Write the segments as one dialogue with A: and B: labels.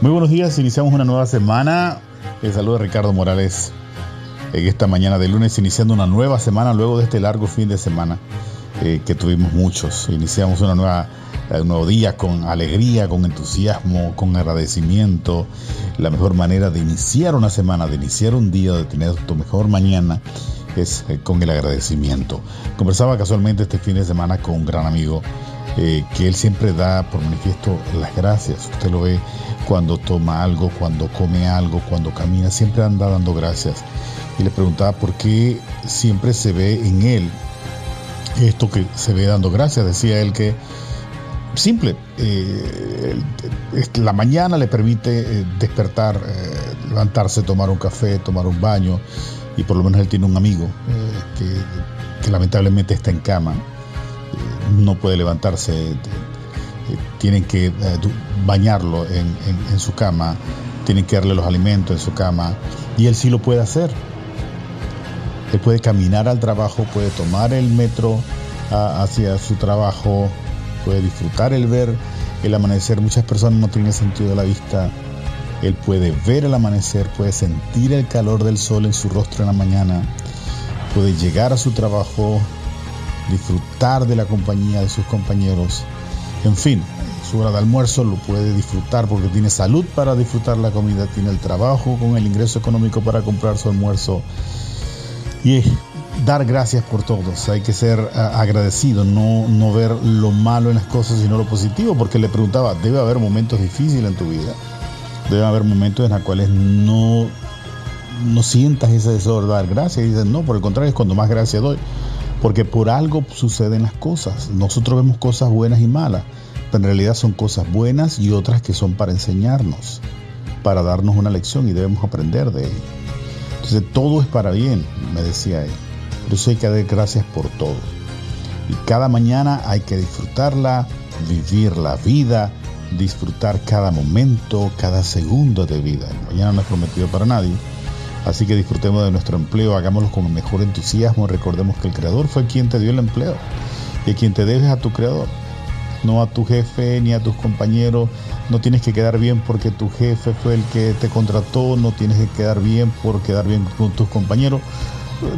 A: Muy buenos días, iniciamos una nueva semana. El saludo de Ricardo Morales en esta mañana de lunes, iniciando una nueva semana luego de este largo fin de semana eh, que tuvimos muchos. Iniciamos una nueva, eh, un nuevo día con alegría, con entusiasmo, con agradecimiento. La mejor manera de iniciar una semana, de iniciar un día, de tener tu mejor mañana es eh, con el agradecimiento. Conversaba casualmente este fin de semana con un gran amigo eh, que él siempre da por manifiesto las gracias. Usted lo ve cuando toma algo, cuando come algo, cuando camina, siempre anda dando gracias. Y le preguntaba por qué siempre se ve en él esto que se ve dando gracias. Decía él que simple, eh, la mañana le permite despertar, levantarse, tomar un café, tomar un baño y por lo menos él tiene un amigo eh, que, lamentablemente está en cama, eh, no puede levantarse, eh, tienen que bañarlo en, su cama, tienen que darle los alimentos en su cama y él sí lo puede hacer. Él puede caminar al trabajo, puede tomar el metro hacia su trabajo, puede disfrutar el ver el amanecer. Muchas personas no tienen sentido de la vista él puede ver el amanecer, puede sentir el calor del sol en su rostro en la mañana, puede llegar a su trabajo, disfrutar de la compañía de sus compañeros. En fin, su hora de almuerzo lo puede disfrutar porque tiene salud para disfrutar la comida, tiene el trabajo con el ingreso económico para comprar su almuerzo. Y dar gracias por todos, hay que ser agradecido, no, no ver lo malo en las cosas, sino lo positivo, porque le preguntaba, debe haber momentos difíciles en tu vida debe haber momentos en los cuales no, no sientas ese deseo de dar gracias y dices, no, por el contrario, es cuando más gracias doy. Porque por algo suceden las cosas. Nosotros vemos cosas buenas y malas, pero en realidad son cosas buenas y otras que son para enseñarnos, para darnos una lección y debemos aprender de ello. Entonces todo es para bien, me decía él. Por eso hay que dar gracias por todo. Y cada mañana hay que disfrutarla, vivir la vida, disfrutar cada momento, cada segundo de vida. mañana no es prometido para nadie. Así que disfrutemos de nuestro empleo, hagámoslo con el mejor entusiasmo. Recordemos que el Creador fue quien te dio el empleo y quien te debes a tu Creador, no a tu jefe ni a tus compañeros. No tienes que quedar bien porque tu jefe fue el que te contrató, no tienes que quedar bien por quedar bien con tus compañeros.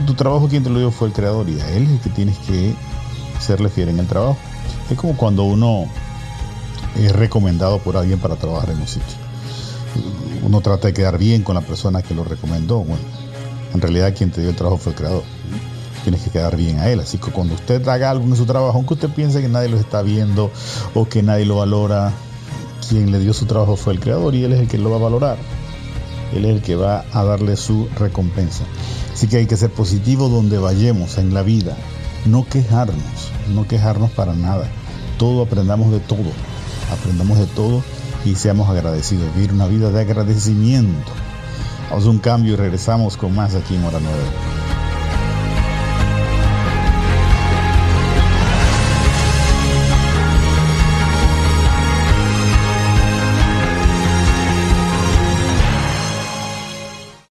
A: Tu trabajo quien te lo dio fue el Creador y a Él es el que tienes que serle fiel en el trabajo. Es como cuando uno es recomendado por alguien para trabajar en un sitio. Uno trata de quedar bien con la persona que lo recomendó. Bueno, en realidad quien te dio el trabajo fue el creador. Tienes que quedar bien a él. Así que cuando usted haga algo en su trabajo, aunque usted piense que nadie lo está viendo o que nadie lo valora, quien le dio su trabajo fue el creador y él es el que lo va a valorar. Él es el que va a darle su recompensa. Así que hay que ser positivo donde vayamos en la vida. No quejarnos, no quejarnos para nada. Todo aprendamos de todo aprendamos de todo y seamos agradecidos, vivir una vida de agradecimiento. A un cambio y regresamos con más aquí en Hora 9.